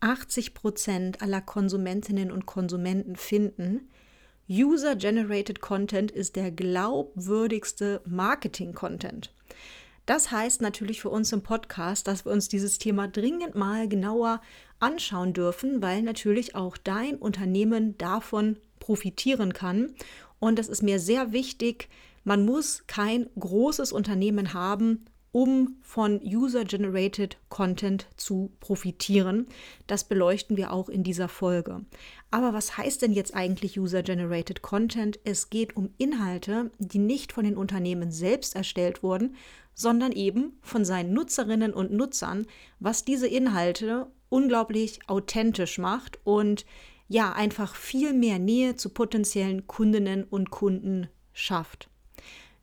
80 Prozent aller Konsumentinnen und Konsumenten finden, User-Generated Content ist der glaubwürdigste Marketing-Content. Das heißt natürlich für uns im Podcast, dass wir uns dieses Thema dringend mal genauer anschauen dürfen, weil natürlich auch dein Unternehmen davon profitieren kann. Und das ist mir sehr wichtig. Man muss kein großes Unternehmen haben, um von User-Generated Content zu profitieren. Das beleuchten wir auch in dieser Folge. Aber was heißt denn jetzt eigentlich User-Generated Content? Es geht um Inhalte, die nicht von den Unternehmen selbst erstellt wurden, sondern eben von seinen Nutzerinnen und Nutzern, was diese Inhalte unglaublich authentisch macht und ja, einfach viel mehr Nähe zu potenziellen Kundinnen und Kunden schafft.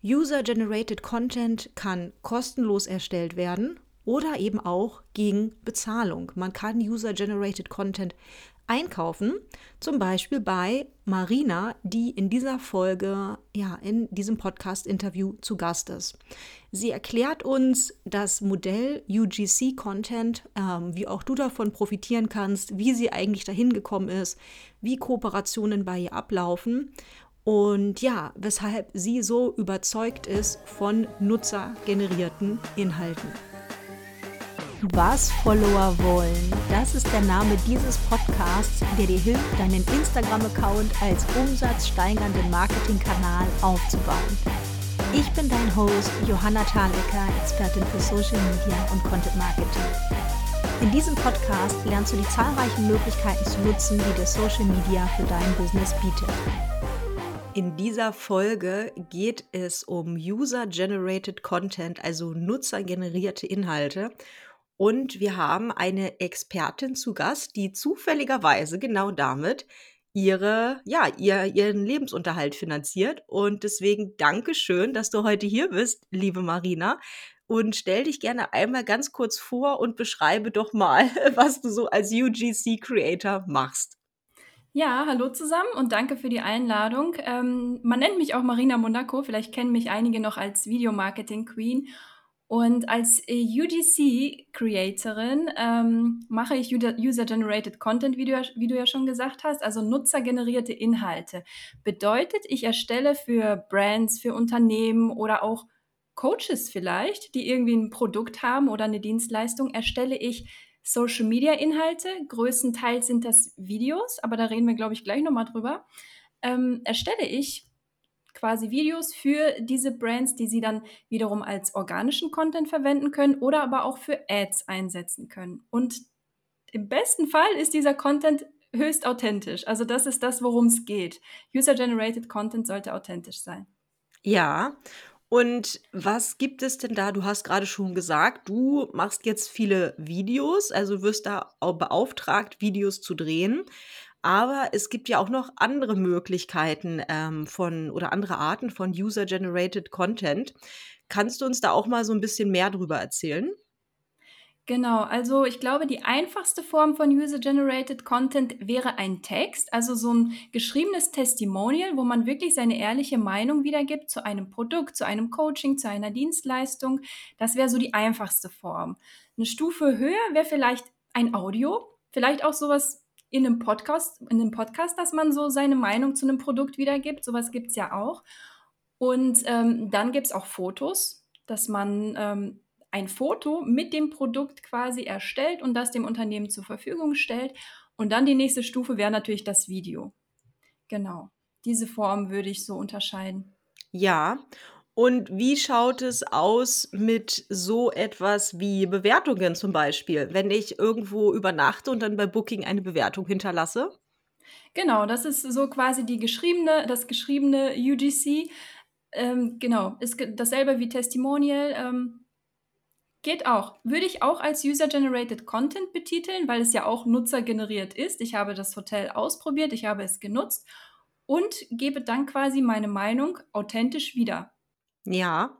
User-Generated Content kann kostenlos erstellt werden oder eben auch gegen Bezahlung. Man kann User-Generated Content einkaufen, zum Beispiel bei Marina, die in dieser Folge, ja, in diesem Podcast-Interview zu Gast ist. Sie erklärt uns das Modell UGC Content, ähm, wie auch du davon profitieren kannst, wie sie eigentlich dahin gekommen ist, wie Kooperationen bei ihr ablaufen und ja, weshalb sie so überzeugt ist von nutzergenerierten Inhalten. Was Follower wollen, das ist der Name dieses Podcasts, der dir hilft, deinen Instagram-Account als umsatzsteigernden Marketingkanal aufzubauen. Ich bin dein Host Johanna Thalecker, Expertin für Social Media und Content Marketing. In diesem Podcast lernst du die zahlreichen Möglichkeiten zu nutzen, die dir Social Media für dein Business bietet. In dieser Folge geht es um User-Generated Content, also nutzergenerierte Inhalte. Und wir haben eine Expertin zu Gast, die zufälligerweise genau damit ihre, ja, ihr, ihren Lebensunterhalt finanziert. Und deswegen danke schön, dass du heute hier bist, liebe Marina. Und stell dich gerne einmal ganz kurz vor und beschreibe doch mal, was du so als UGC Creator machst. Ja, hallo zusammen und danke für die Einladung. Ähm, man nennt mich auch Marina Monaco, vielleicht kennen mich einige noch als Videomarketing Queen. Und als UGC-Creatorin ähm, mache ich User-Generated Content, wie du, wie du ja schon gesagt hast, also nutzergenerierte Inhalte. Bedeutet, ich erstelle für Brands, für Unternehmen oder auch Coaches vielleicht, die irgendwie ein Produkt haben oder eine Dienstleistung, erstelle ich Social-Media-Inhalte. Größtenteils sind das Videos, aber da reden wir, glaube ich, gleich nochmal drüber. Ähm, erstelle ich quasi Videos für diese Brands, die sie dann wiederum als organischen Content verwenden können oder aber auch für Ads einsetzen können. Und im besten Fall ist dieser Content höchst authentisch. Also das ist das, worum es geht. User-generated Content sollte authentisch sein. Ja, und was gibt es denn da? Du hast gerade schon gesagt, du machst jetzt viele Videos, also wirst da beauftragt, Videos zu drehen. Aber es gibt ja auch noch andere Möglichkeiten ähm, von oder andere Arten von User-Generated Content. Kannst du uns da auch mal so ein bisschen mehr drüber erzählen? Genau, also ich glaube, die einfachste Form von User-Generated Content wäre ein Text, also so ein geschriebenes Testimonial, wo man wirklich seine ehrliche Meinung wiedergibt zu einem Produkt, zu einem Coaching, zu einer Dienstleistung. Das wäre so die einfachste Form. Eine Stufe höher wäre vielleicht ein Audio, vielleicht auch sowas in einem Podcast, in einem Podcast, dass man so seine Meinung zu einem Produkt wiedergibt. Sowas gibt es ja auch. Und ähm, dann gibt es auch Fotos, dass man ähm, ein Foto mit dem Produkt quasi erstellt und das dem Unternehmen zur Verfügung stellt. Und dann die nächste Stufe wäre natürlich das Video. Genau. Diese Form würde ich so unterscheiden. Ja. Und wie schaut es aus mit so etwas wie Bewertungen zum Beispiel, wenn ich irgendwo übernachte und dann bei Booking eine Bewertung hinterlasse? Genau, das ist so quasi die geschriebene, das geschriebene UGC. Ähm, genau, ist dasselbe wie Testimonial. Ähm, Geht auch. Würde ich auch als User-Generated Content betiteln, weil es ja auch nutzergeneriert ist. Ich habe das Hotel ausprobiert, ich habe es genutzt und gebe dann quasi meine Meinung authentisch wieder. Ja.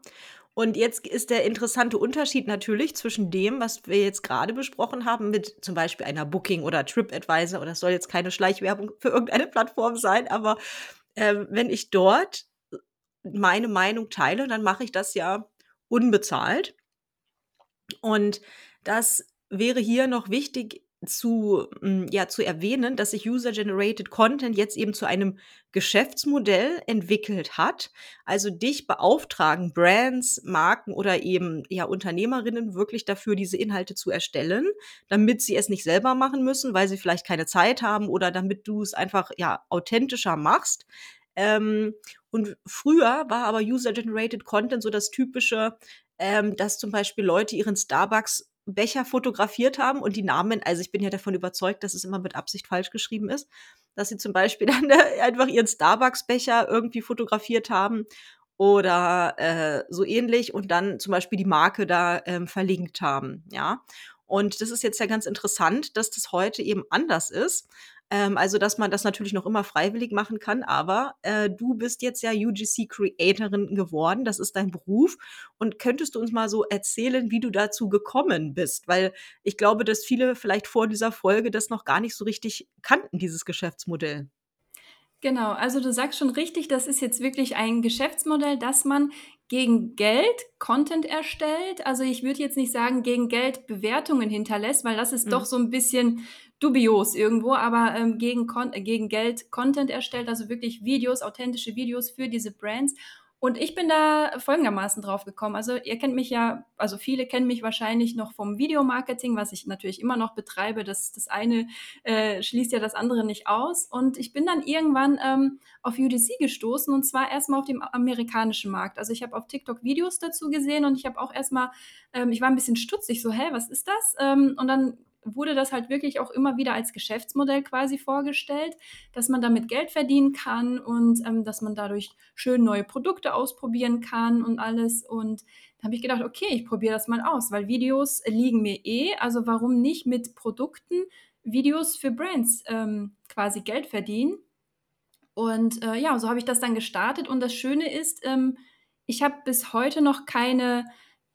Und jetzt ist der interessante Unterschied natürlich zwischen dem, was wir jetzt gerade besprochen haben, mit zum Beispiel einer Booking oder TripAdvisor, oder es soll jetzt keine Schleichwerbung für irgendeine Plattform sein, aber äh, wenn ich dort meine Meinung teile, dann mache ich das ja unbezahlt. Und das wäre hier noch wichtig zu, hm, ja, zu erwähnen, dass sich User-Generated Content jetzt eben zu einem Geschäftsmodell entwickelt hat. Also dich beauftragen Brands, Marken oder eben ja Unternehmerinnen wirklich dafür, diese Inhalte zu erstellen, damit sie es nicht selber machen müssen, weil sie vielleicht keine Zeit haben oder damit du es einfach ja authentischer machst. Ähm, und früher war aber User-Generated Content so das typische, ähm, dass zum Beispiel Leute ihren Starbucks Becher fotografiert haben und die Namen, also ich bin ja davon überzeugt, dass es immer mit Absicht falsch geschrieben ist, dass sie zum Beispiel dann äh, einfach ihren Starbucks-Becher irgendwie fotografiert haben oder äh, so ähnlich und dann zum Beispiel die Marke da ähm, verlinkt haben, ja. Und das ist jetzt ja ganz interessant, dass das heute eben anders ist. Ähm, also, dass man das natürlich noch immer freiwillig machen kann, aber äh, du bist jetzt ja UGC-Creatorin geworden, das ist dein Beruf. Und könntest du uns mal so erzählen, wie du dazu gekommen bist? Weil ich glaube, dass viele vielleicht vor dieser Folge das noch gar nicht so richtig kannten, dieses Geschäftsmodell. Genau, also du sagst schon richtig, das ist jetzt wirklich ein Geschäftsmodell, dass man gegen Geld Content erstellt. Also ich würde jetzt nicht sagen, gegen Geld Bewertungen hinterlässt, weil das ist mhm. doch so ein bisschen dubios irgendwo, aber ähm, gegen, Kon gegen Geld Content erstellt, also wirklich Videos, authentische Videos für diese Brands. Und ich bin da folgendermaßen drauf gekommen. Also ihr kennt mich ja, also viele kennen mich wahrscheinlich noch vom Videomarketing, was ich natürlich immer noch betreibe. Das, das eine äh, schließt ja das andere nicht aus. Und ich bin dann irgendwann ähm, auf UDC gestoßen und zwar erstmal auf dem amerikanischen Markt. Also ich habe auf TikTok Videos dazu gesehen und ich habe auch erstmal, ähm, ich war ein bisschen stutzig, so, hä, was ist das? Ähm, und dann wurde das halt wirklich auch immer wieder als Geschäftsmodell quasi vorgestellt, dass man damit Geld verdienen kann und ähm, dass man dadurch schön neue Produkte ausprobieren kann und alles. Und da habe ich gedacht, okay, ich probiere das mal aus, weil Videos liegen mir eh. Also warum nicht mit Produkten Videos für Brands ähm, quasi Geld verdienen? Und äh, ja, so habe ich das dann gestartet. Und das Schöne ist, ähm, ich habe bis heute noch keine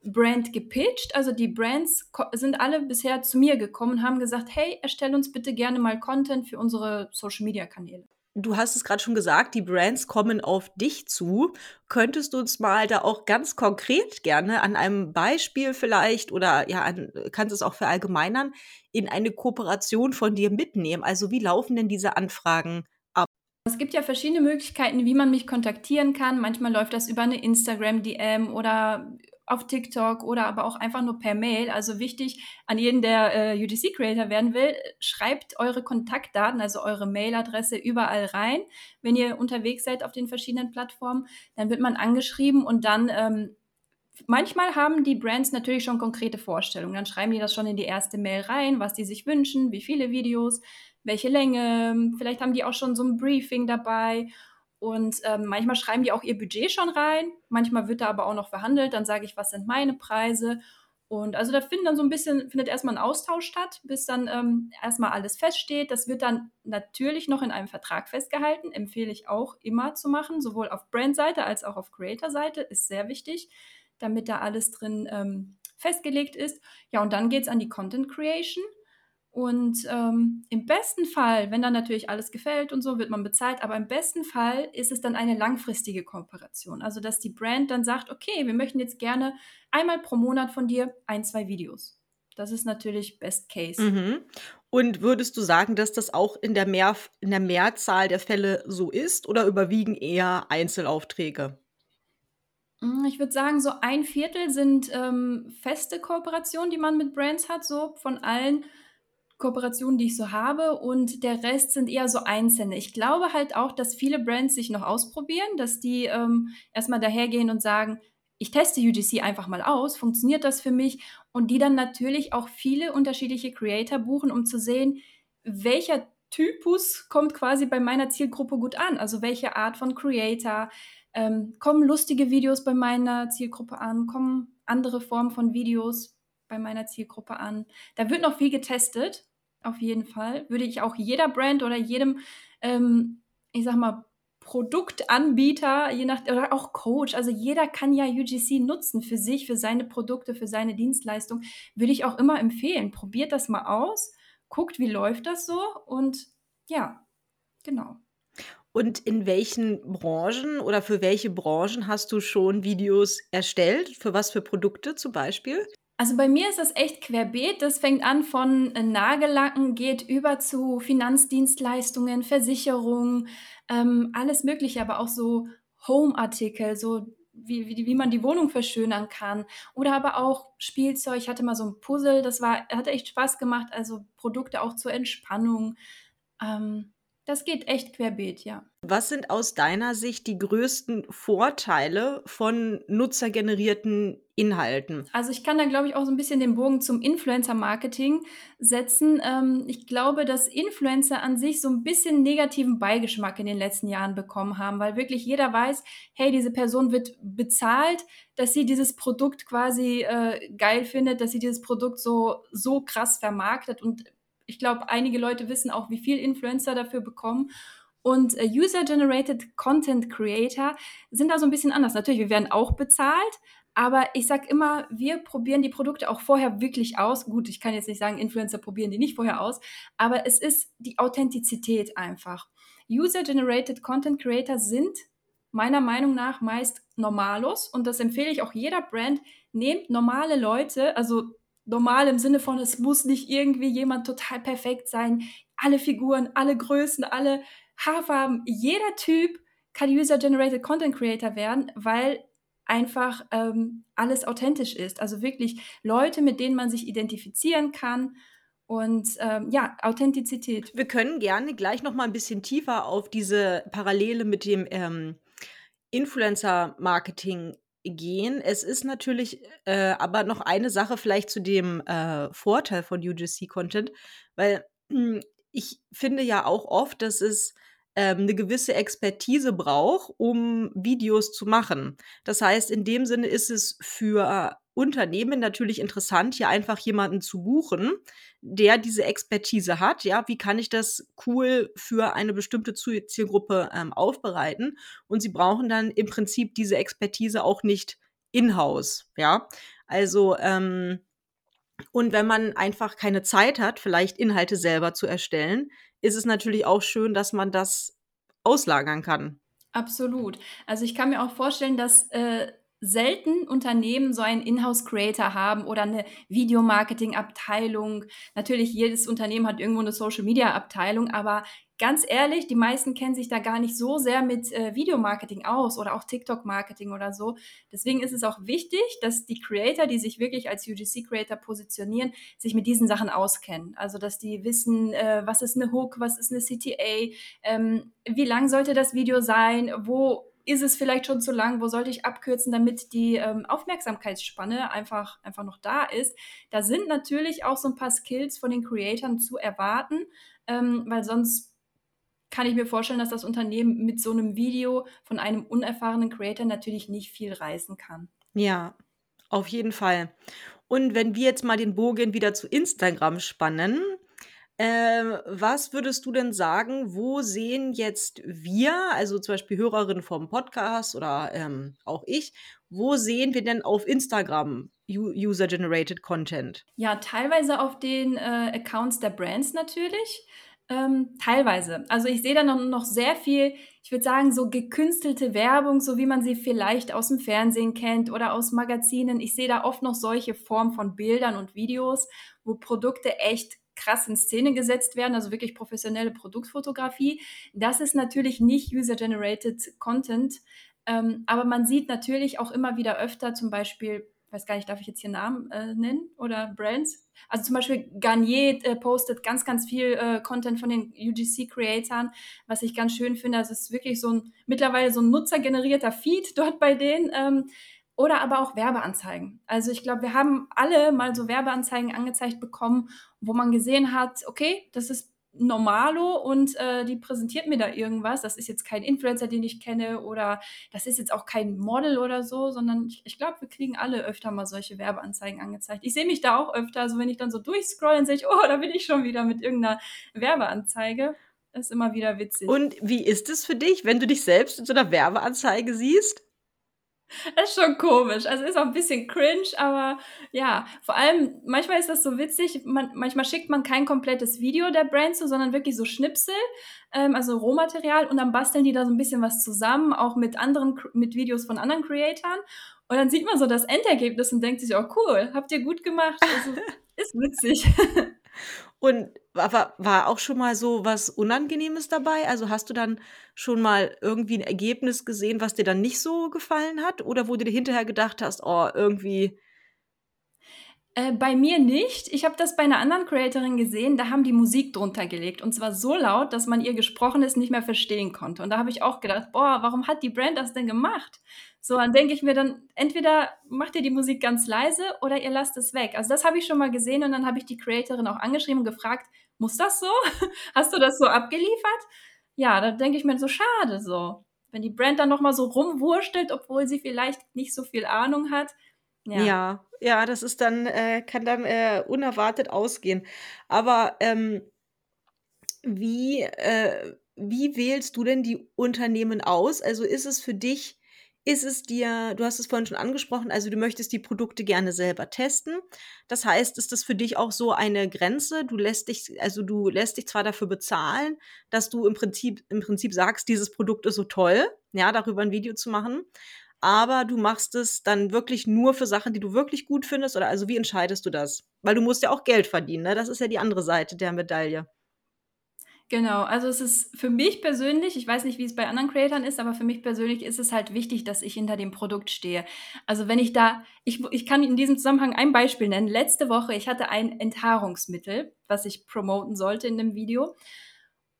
Brand gepitcht. Also die Brands sind alle bisher zu mir gekommen und haben gesagt, hey, erstell uns bitte gerne mal Content für unsere Social-Media-Kanäle. Du hast es gerade schon gesagt, die Brands kommen auf dich zu. Könntest du uns mal da auch ganz konkret gerne an einem Beispiel vielleicht oder ja, an, kannst es auch verallgemeinern, in eine Kooperation von dir mitnehmen? Also wie laufen denn diese Anfragen ab? Es gibt ja verschiedene Möglichkeiten, wie man mich kontaktieren kann. Manchmal läuft das über eine Instagram-DM oder auf TikTok oder aber auch einfach nur per Mail. Also wichtig an jeden, der äh, UGC-Creator werden will, schreibt eure Kontaktdaten, also eure Mailadresse überall rein, wenn ihr unterwegs seid auf den verschiedenen Plattformen. Dann wird man angeschrieben und dann ähm, manchmal haben die Brands natürlich schon konkrete Vorstellungen. Dann schreiben die das schon in die erste Mail rein, was die sich wünschen, wie viele Videos, welche Länge. Vielleicht haben die auch schon so ein Briefing dabei. Und ähm, manchmal schreiben die auch ihr Budget schon rein, manchmal wird da aber auch noch verhandelt, dann sage ich, was sind meine Preise. Und also da findet dann so ein bisschen, findet erstmal ein Austausch statt, bis dann ähm, erstmal alles feststeht. Das wird dann natürlich noch in einem Vertrag festgehalten, empfehle ich auch immer zu machen, sowohl auf Brand-Seite als auch auf Creator-Seite, ist sehr wichtig, damit da alles drin ähm, festgelegt ist. Ja, und dann geht es an die Content Creation. Und ähm, im besten Fall, wenn dann natürlich alles gefällt und so, wird man bezahlt, aber im besten Fall ist es dann eine langfristige Kooperation. Also, dass die Brand dann sagt, okay, wir möchten jetzt gerne einmal pro Monat von dir ein, zwei Videos. Das ist natürlich Best Case. Mhm. Und würdest du sagen, dass das auch in der, Mehr, in der Mehrzahl der Fälle so ist oder überwiegen eher Einzelaufträge? Hm, ich würde sagen, so ein Viertel sind ähm, feste Kooperationen, die man mit Brands hat, so von allen Kooperationen, die ich so habe und der Rest sind eher so einzelne. Ich glaube halt auch, dass viele Brands sich noch ausprobieren, dass die ähm, erstmal dahergehen und sagen, ich teste UGC einfach mal aus, funktioniert das für mich? Und die dann natürlich auch viele unterschiedliche Creator buchen, um zu sehen, welcher Typus kommt quasi bei meiner Zielgruppe gut an. Also welche Art von Creator. Ähm, kommen lustige Videos bei meiner Zielgruppe an? Kommen andere Formen von Videos bei meiner Zielgruppe an? Da wird noch viel getestet auf jeden Fall. Würde ich auch jeder Brand oder jedem, ähm, ich sag mal, Produktanbieter, je nach, oder auch Coach, also jeder kann ja UGC nutzen für sich, für seine Produkte, für seine Dienstleistung, würde ich auch immer empfehlen. Probiert das mal aus, guckt, wie läuft das so und ja, genau. Und in welchen Branchen oder für welche Branchen hast du schon Videos erstellt? Für was für Produkte zum Beispiel? Also bei mir ist das echt querbeet. Das fängt an von äh, Nagellacken, geht über zu Finanzdienstleistungen, Versicherungen, ähm, alles Mögliche, aber auch so Home-Artikel, so wie, wie, wie man die Wohnung verschönern kann. Oder aber auch Spielzeug. Ich hatte mal so ein Puzzle, das war, hat echt Spaß gemacht. Also Produkte auch zur Entspannung. Ähm, das geht echt querbeet, ja. Was sind aus deiner Sicht die größten Vorteile von nutzergenerierten Inhalten? Also ich kann da, glaube ich, auch so ein bisschen den Bogen zum Influencer-Marketing setzen. Ähm, ich glaube, dass Influencer an sich so ein bisschen negativen Beigeschmack in den letzten Jahren bekommen haben, weil wirklich jeder weiß, hey, diese Person wird bezahlt, dass sie dieses Produkt quasi äh, geil findet, dass sie dieses Produkt so, so krass vermarktet und ich glaube, einige Leute wissen auch, wie viel Influencer dafür bekommen. Und äh, User-Generated Content Creator sind da so ein bisschen anders. Natürlich, wir werden auch bezahlt, aber ich sage immer, wir probieren die Produkte auch vorher wirklich aus. Gut, ich kann jetzt nicht sagen, Influencer probieren die nicht vorher aus, aber es ist die Authentizität einfach. User-Generated Content Creator sind meiner Meinung nach meist Normalos und das empfehle ich auch jeder Brand. Nehmt normale Leute, also normal im Sinne von, es muss nicht irgendwie jemand total perfekt sein. Alle Figuren, alle Größen, alle Haarfarben, jeder Typ kann User-Generated Content Creator werden, weil einfach ähm, alles authentisch ist. Also wirklich Leute, mit denen man sich identifizieren kann. Und ähm, ja, Authentizität. Wir können gerne gleich noch mal ein bisschen tiefer auf diese Parallele mit dem ähm, Influencer-Marketing gehen. Es ist natürlich äh, aber noch eine Sache vielleicht zu dem äh, Vorteil von UGC-Content, weil hm, ich finde ja auch oft, dass es ähm, 'ne gewisse Expertise braucht, um Videos zu machen. Das heißt, in dem Sinne ist es für Unternehmen natürlich interessant, hier einfach jemanden zu buchen, der diese Expertise hat. Ja, wie kann ich das cool für eine bestimmte Zielgruppe ähm, aufbereiten? Und sie brauchen dann im Prinzip diese Expertise auch nicht in-house. Ja, also ähm, und wenn man einfach keine Zeit hat, vielleicht Inhalte selber zu erstellen, ist es natürlich auch schön, dass man das auslagern kann. Absolut. Also ich kann mir auch vorstellen, dass äh, selten Unternehmen so einen Inhouse-Creator haben oder eine Videomarketing-Abteilung. Natürlich, jedes Unternehmen hat irgendwo eine Social-Media-Abteilung, aber ganz ehrlich, die meisten kennen sich da gar nicht so sehr mit äh, Videomarketing aus oder auch TikTok-Marketing oder so. Deswegen ist es auch wichtig, dass die Creator, die sich wirklich als UGC-Creator positionieren, sich mit diesen Sachen auskennen. Also, dass die wissen, äh, was ist eine Hook, was ist eine CTA, ähm, wie lang sollte das Video sein, wo ist es vielleicht schon zu lang, wo sollte ich abkürzen, damit die ähm, Aufmerksamkeitsspanne einfach, einfach noch da ist. Da sind natürlich auch so ein paar Skills von den Creatoren zu erwarten, ähm, weil sonst kann ich mir vorstellen, dass das Unternehmen mit so einem Video von einem unerfahrenen Creator natürlich nicht viel reißen kann. Ja, auf jeden Fall. Und wenn wir jetzt mal den Bogen wieder zu Instagram spannen, ähm, was würdest du denn sagen, wo sehen jetzt wir, also zum Beispiel Hörerinnen vom Podcast oder ähm, auch ich, wo sehen wir denn auf Instagram User-Generated Content? Ja, teilweise auf den äh, Accounts der Brands natürlich. Ähm, teilweise. Also ich sehe da noch, noch sehr viel, ich würde sagen, so gekünstelte Werbung, so wie man sie vielleicht aus dem Fernsehen kennt oder aus Magazinen. Ich sehe da oft noch solche Formen von Bildern und Videos, wo Produkte echt krass in Szene gesetzt werden, also wirklich professionelle Produktfotografie. Das ist natürlich nicht User-Generated Content, ähm, aber man sieht natürlich auch immer wieder öfter zum Beispiel, weiß gar nicht, darf ich jetzt hier Namen äh, nennen oder Brands? Also zum Beispiel Garnier äh, postet ganz, ganz viel äh, Content von den UGC-Creatoren, was ich ganz schön finde. Also es ist wirklich so ein, mittlerweile so ein nutzergenerierter Feed dort bei denen. Ähm, oder aber auch Werbeanzeigen. Also ich glaube, wir haben alle mal so Werbeanzeigen angezeigt bekommen, wo man gesehen hat, okay, das ist Normalo und äh, die präsentiert mir da irgendwas. Das ist jetzt kein Influencer, den ich kenne oder das ist jetzt auch kein Model oder so, sondern ich, ich glaube, wir kriegen alle öfter mal solche Werbeanzeigen angezeigt. Ich sehe mich da auch öfter, also wenn ich dann so durchscrolle, dann sehe ich, oh, da bin ich schon wieder mit irgendeiner Werbeanzeige. Das ist immer wieder witzig. Und wie ist es für dich, wenn du dich selbst in so einer Werbeanzeige siehst? Das ist schon komisch. Also ist auch ein bisschen cringe, aber ja, vor allem manchmal ist das so witzig. Man, manchmal schickt man kein komplettes Video der Brand zu, sondern wirklich so Schnipsel, ähm, also Rohmaterial und dann basteln die da so ein bisschen was zusammen, auch mit anderen, mit Videos von anderen Creatoren. Und dann sieht man so das Endergebnis und denkt sich, oh cool, habt ihr gut gemacht. Also, ist witzig. Und war, war auch schon mal so was Unangenehmes dabei? Also hast du dann schon mal irgendwie ein Ergebnis gesehen, was dir dann nicht so gefallen hat? Oder wo du dir hinterher gedacht hast, oh, irgendwie äh, bei mir nicht. Ich habe das bei einer anderen Creatorin gesehen, da haben die Musik drunter gelegt und zwar so laut, dass man ihr Gesprochenes nicht mehr verstehen konnte. Und da habe ich auch gedacht, boah, warum hat die Brand das denn gemacht? So, dann denke ich mir dann, entweder macht ihr die Musik ganz leise oder ihr lasst es weg. Also das habe ich schon mal gesehen und dann habe ich die Creatorin auch angeschrieben und gefragt, muss das so? Hast du das so abgeliefert? Ja, da denke ich mir so, schade so. Wenn die Brand dann nochmal so rumwurstelt, obwohl sie vielleicht nicht so viel Ahnung hat, ja. Ja, ja, das ist dann äh, kann dann, äh, unerwartet ausgehen. Aber, ähm, wie äh, wie wählst du denn die Unternehmen aus? Also, ist es für dich ist es dir du hast es vorhin schon angesprochen, also, du möchtest die Produkte gerne selber testen. Das heißt, ist das für dich auch so eine Grenze? Du lässt dich also, du lässt dich zwar dafür bezahlen, dass du im Prinzip im Prinzip sagst: „Dieses Produkt ist so toll“, ja, darüber ein Video zu machen aber du machst es dann wirklich nur für Sachen, die du wirklich gut findest? Oder also wie entscheidest du das? Weil du musst ja auch Geld verdienen, ne? Das ist ja die andere Seite der Medaille. Genau, also es ist für mich persönlich, ich weiß nicht, wie es bei anderen Creatoren ist, aber für mich persönlich ist es halt wichtig, dass ich hinter dem Produkt stehe. Also wenn ich da, ich, ich kann in diesem Zusammenhang ein Beispiel nennen. Letzte Woche, ich hatte ein Enthaarungsmittel, was ich promoten sollte in dem Video.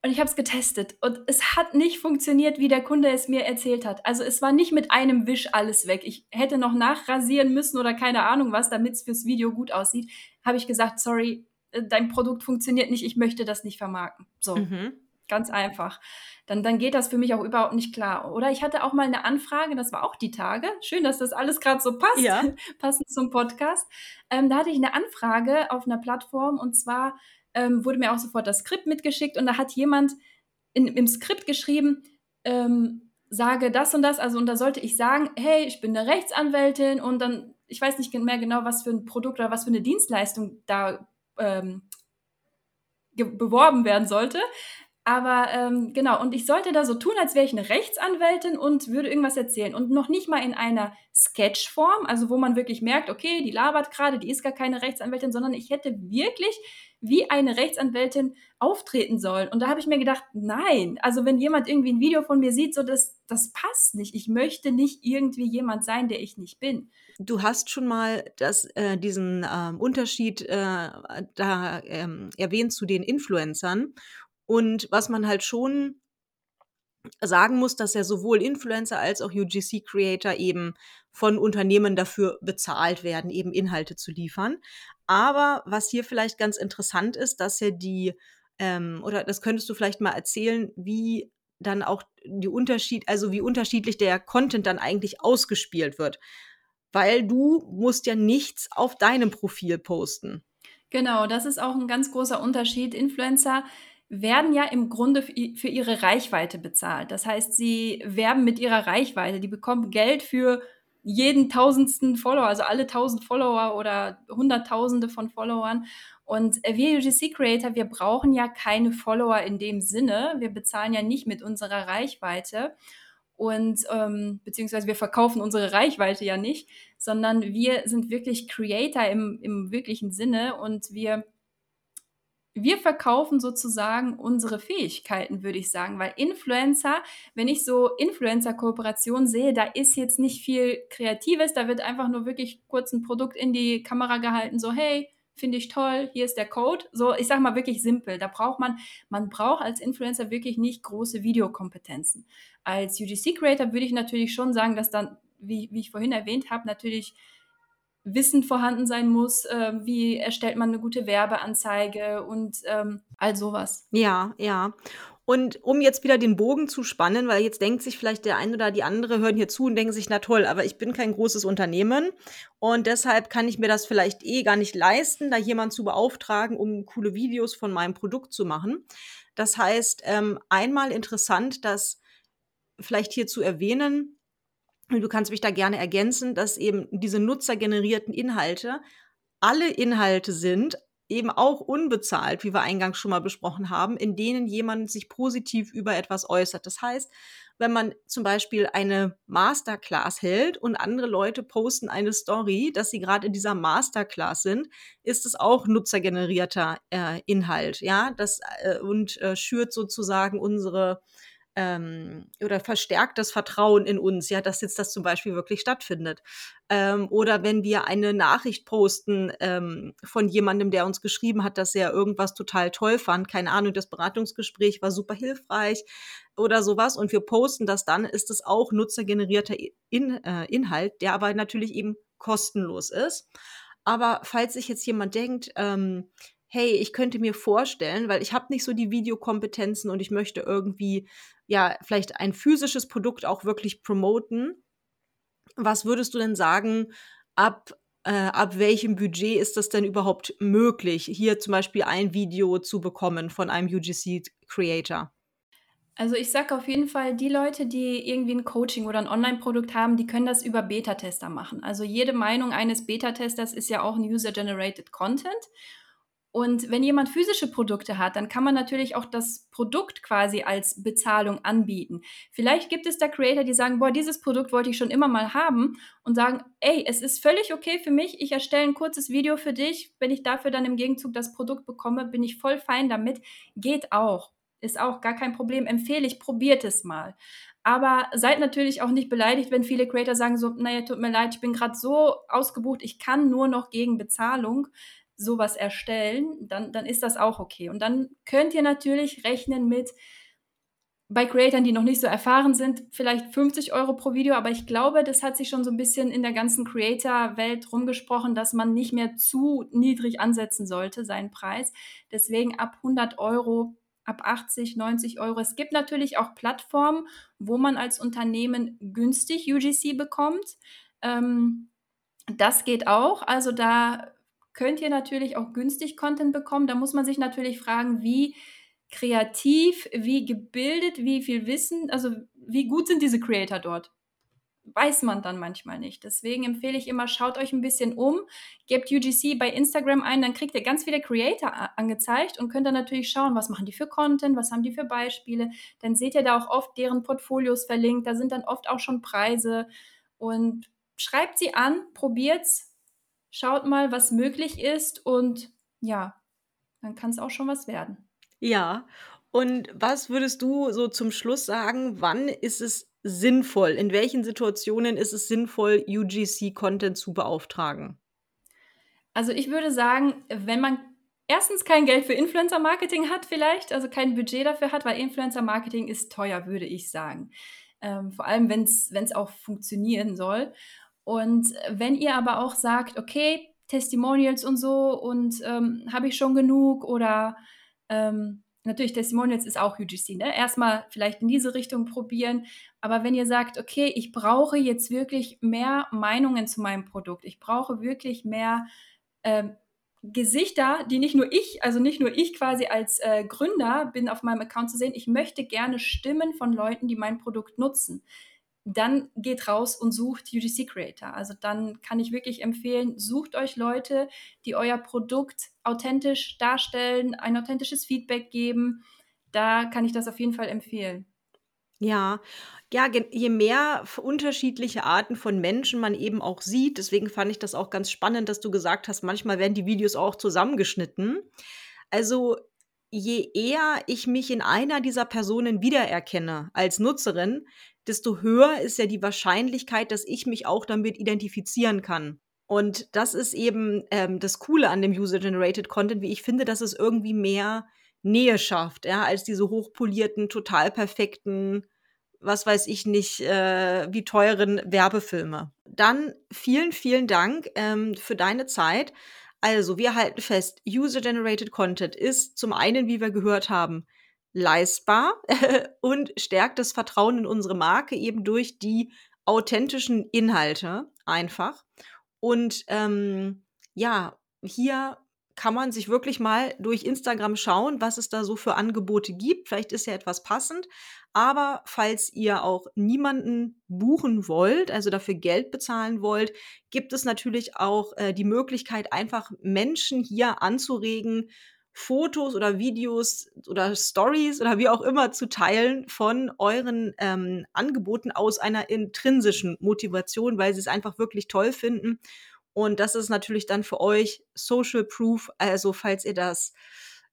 Und ich habe es getestet und es hat nicht funktioniert, wie der Kunde es mir erzählt hat. Also es war nicht mit einem Wisch alles weg. Ich hätte noch nachrasieren müssen oder keine Ahnung was, damit es fürs Video gut aussieht. Habe ich gesagt, sorry, dein Produkt funktioniert nicht, ich möchte das nicht vermarkten. So, mhm. ganz einfach. Dann, dann geht das für mich auch überhaupt nicht klar. Oder ich hatte auch mal eine Anfrage, das war auch die Tage. Schön, dass das alles gerade so passt, ja. passend zum Podcast. Ähm, da hatte ich eine Anfrage auf einer Plattform und zwar ähm, wurde mir auch sofort das Skript mitgeschickt und da hat jemand in, im Skript geschrieben, ähm, sage das und das, also und da sollte ich sagen, hey, ich bin eine Rechtsanwältin und dann, ich weiß nicht mehr genau, was für ein Produkt oder was für eine Dienstleistung da ähm, beworben werden sollte. Aber ähm, genau, und ich sollte da so tun, als wäre ich eine Rechtsanwältin und würde irgendwas erzählen. Und noch nicht mal in einer Sketchform, also wo man wirklich merkt, okay, die labert gerade, die ist gar keine Rechtsanwältin, sondern ich hätte wirklich wie eine Rechtsanwältin auftreten sollen. Und da habe ich mir gedacht, nein, also wenn jemand irgendwie ein Video von mir sieht, so das, das passt nicht. Ich möchte nicht irgendwie jemand sein, der ich nicht bin. Du hast schon mal das, äh, diesen ähm, Unterschied äh, da ähm, erwähnt zu den Influencern. Und was man halt schon sagen muss, dass ja sowohl Influencer als auch UGC-Creator eben von Unternehmen dafür bezahlt werden, eben Inhalte zu liefern. Aber was hier vielleicht ganz interessant ist, dass ja die, ähm, oder das könntest du vielleicht mal erzählen, wie dann auch die Unterschied, also wie unterschiedlich der Content dann eigentlich ausgespielt wird. Weil du musst ja nichts auf deinem Profil posten. Genau, das ist auch ein ganz großer Unterschied. Influencer werden ja im Grunde für ihre Reichweite bezahlt. Das heißt, sie werben mit ihrer Reichweite. Die bekommen Geld für jeden tausendsten Follower, also alle tausend Follower oder hunderttausende von Followern. Und wir UGC Creator, wir brauchen ja keine Follower in dem Sinne. Wir bezahlen ja nicht mit unserer Reichweite und ähm, beziehungsweise wir verkaufen unsere Reichweite ja nicht, sondern wir sind wirklich Creator im, im wirklichen Sinne und wir wir verkaufen sozusagen unsere Fähigkeiten, würde ich sagen, weil Influencer, wenn ich so Influencer-Kooperationen sehe, da ist jetzt nicht viel Kreatives, da wird einfach nur wirklich kurz ein Produkt in die Kamera gehalten, so hey, finde ich toll, hier ist der Code. So, ich sage mal wirklich simpel. Da braucht man, man braucht als Influencer wirklich nicht große Videokompetenzen. Als UGC-Creator würde ich natürlich schon sagen, dass dann, wie, wie ich vorhin erwähnt habe, natürlich Wissen vorhanden sein muss, äh, wie erstellt man eine gute Werbeanzeige und ähm, all sowas. Ja, ja. Und um jetzt wieder den Bogen zu spannen, weil jetzt denkt sich vielleicht der eine oder die andere, hören hier zu und denken sich, na toll, aber ich bin kein großes Unternehmen und deshalb kann ich mir das vielleicht eh gar nicht leisten, da jemand zu beauftragen, um coole Videos von meinem Produkt zu machen. Das heißt, ähm, einmal interessant, dass vielleicht hier zu erwähnen, du kannst mich da gerne ergänzen, dass eben diese nutzergenerierten Inhalte alle Inhalte sind, eben auch unbezahlt, wie wir eingangs schon mal besprochen haben, in denen jemand sich positiv über etwas äußert. Das heißt, wenn man zum Beispiel eine Masterclass hält und andere Leute posten eine Story, dass sie gerade in dieser Masterclass sind, ist es auch nutzergenerierter äh, Inhalt, ja, das äh, und äh, schürt sozusagen unsere ähm, oder verstärkt das Vertrauen in uns, ja, dass jetzt das zum Beispiel wirklich stattfindet. Ähm, oder wenn wir eine Nachricht posten ähm, von jemandem, der uns geschrieben hat, dass er irgendwas total toll fand, keine Ahnung, das Beratungsgespräch war super hilfreich oder sowas und wir posten das dann, ist es auch nutzergenerierter in, äh, Inhalt, der aber natürlich eben kostenlos ist. Aber falls sich jetzt jemand denkt, ähm, hey, ich könnte mir vorstellen, weil ich habe nicht so die Videokompetenzen und ich möchte irgendwie ja, vielleicht ein physisches Produkt auch wirklich promoten. Was würdest du denn sagen, ab, äh, ab welchem Budget ist das denn überhaupt möglich, hier zum Beispiel ein Video zu bekommen von einem UGC-Creator? Also ich sage auf jeden Fall, die Leute, die irgendwie ein Coaching oder ein Online-Produkt haben, die können das über Beta-Tester machen. Also jede Meinung eines Beta-Testers ist ja auch ein User-Generated Content. Und wenn jemand physische Produkte hat, dann kann man natürlich auch das Produkt quasi als Bezahlung anbieten. Vielleicht gibt es da Creator, die sagen, boah, dieses Produkt wollte ich schon immer mal haben und sagen, ey, es ist völlig okay für mich, ich erstelle ein kurzes Video für dich, wenn ich dafür dann im Gegenzug das Produkt bekomme, bin ich voll fein damit. Geht auch. Ist auch gar kein Problem, empfehle ich, probiert es mal. Aber seid natürlich auch nicht beleidigt, wenn viele Creator sagen so, naja, tut mir leid, ich bin gerade so ausgebucht, ich kann nur noch gegen Bezahlung sowas erstellen, dann, dann ist das auch okay. Und dann könnt ihr natürlich rechnen mit, bei Creatoren, die noch nicht so erfahren sind, vielleicht 50 Euro pro Video, aber ich glaube, das hat sich schon so ein bisschen in der ganzen Creator-Welt rumgesprochen, dass man nicht mehr zu niedrig ansetzen sollte, seinen Preis. Deswegen ab 100 Euro, ab 80, 90 Euro. Es gibt natürlich auch Plattformen, wo man als Unternehmen günstig UGC bekommt. Ähm, das geht auch. Also da könnt ihr natürlich auch günstig Content bekommen. Da muss man sich natürlich fragen, wie kreativ, wie gebildet, wie viel Wissen, also wie gut sind diese Creator dort? Weiß man dann manchmal nicht. Deswegen empfehle ich immer, schaut euch ein bisschen um, gebt UGC bei Instagram ein, dann kriegt ihr ganz viele Creator angezeigt und könnt dann natürlich schauen, was machen die für Content, was haben die für Beispiele. Dann seht ihr da auch oft deren Portfolios verlinkt, da sind dann oft auch schon Preise und schreibt sie an, probiert's, schaut mal, was möglich ist und ja, dann kann es auch schon was werden. Ja, und was würdest du so zum Schluss sagen, wann ist es sinnvoll, in welchen Situationen ist es sinnvoll, UGC-Content zu beauftragen? Also ich würde sagen, wenn man erstens kein Geld für Influencer-Marketing hat vielleicht, also kein Budget dafür hat, weil Influencer-Marketing ist teuer, würde ich sagen. Ähm, vor allem, wenn es auch funktionieren soll. Und wenn ihr aber auch sagt, okay, Testimonials und so und ähm, habe ich schon genug oder ähm, natürlich Testimonials ist auch UGC, ne? Erstmal vielleicht in diese Richtung probieren, aber wenn ihr sagt, okay, ich brauche jetzt wirklich mehr Meinungen zu meinem Produkt, ich brauche wirklich mehr ähm, Gesichter, die nicht nur ich, also nicht nur ich quasi als äh, Gründer bin auf meinem Account zu sehen, ich möchte gerne Stimmen von Leuten, die mein Produkt nutzen dann geht raus und sucht UGC Creator. Also dann kann ich wirklich empfehlen, sucht euch Leute, die euer Produkt authentisch darstellen, ein authentisches Feedback geben. Da kann ich das auf jeden Fall empfehlen. Ja, ja, je mehr unterschiedliche Arten von Menschen man eben auch sieht, deswegen fand ich das auch ganz spannend, dass du gesagt hast, manchmal werden die Videos auch zusammengeschnitten. Also je eher ich mich in einer dieser Personen wiedererkenne als Nutzerin, desto höher ist ja die Wahrscheinlichkeit, dass ich mich auch damit identifizieren kann. Und das ist eben ähm, das Coole an dem User-Generated Content, wie ich finde, dass es irgendwie mehr Nähe schafft, ja, als diese hochpolierten, total perfekten, was weiß ich nicht, äh, wie teuren Werbefilme. Dann vielen, vielen Dank ähm, für deine Zeit. Also, wir halten fest, User-Generated Content ist zum einen, wie wir gehört haben, leistbar und stärkt das Vertrauen in unsere Marke eben durch die authentischen Inhalte einfach. Und ähm, ja, hier kann man sich wirklich mal durch Instagram schauen, was es da so für Angebote gibt. Vielleicht ist ja etwas passend. Aber falls ihr auch niemanden buchen wollt, also dafür Geld bezahlen wollt, gibt es natürlich auch äh, die Möglichkeit, einfach Menschen hier anzuregen, Fotos oder Videos oder Stories oder wie auch immer zu teilen von euren ähm, Angeboten aus einer intrinsischen Motivation, weil sie es einfach wirklich toll finden. Und das ist natürlich dann für euch Social Proof. Also falls ihr das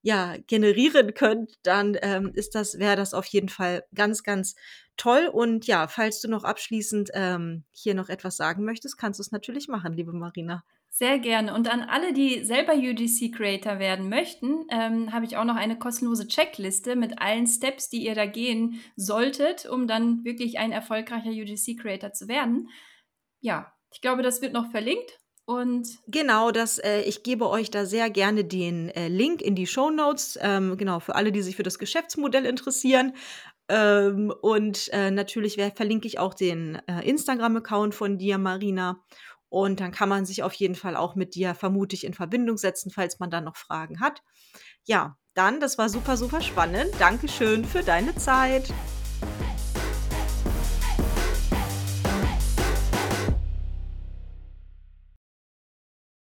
ja generieren könnt, dann ähm, ist das wäre das auf jeden Fall ganz ganz toll. Und ja, falls du noch abschließend ähm, hier noch etwas sagen möchtest, kannst du es natürlich machen, liebe Marina. Sehr gerne. Und an alle, die selber UGC-Creator werden möchten, ähm, habe ich auch noch eine kostenlose Checkliste mit allen Steps, die ihr da gehen solltet, um dann wirklich ein erfolgreicher UGC-Creator zu werden. Ja, ich glaube, das wird noch verlinkt. Und genau, das, äh, ich gebe euch da sehr gerne den äh, Link in die Show Notes. Ähm, genau, für alle, die sich für das Geschäftsmodell interessieren. Ähm, und äh, natürlich verlinke ich auch den äh, Instagram-Account von dir, Marina. Und dann kann man sich auf jeden Fall auch mit dir vermutlich in Verbindung setzen, falls man dann noch Fragen hat. Ja, dann, das war super, super spannend. Dankeschön für deine Zeit.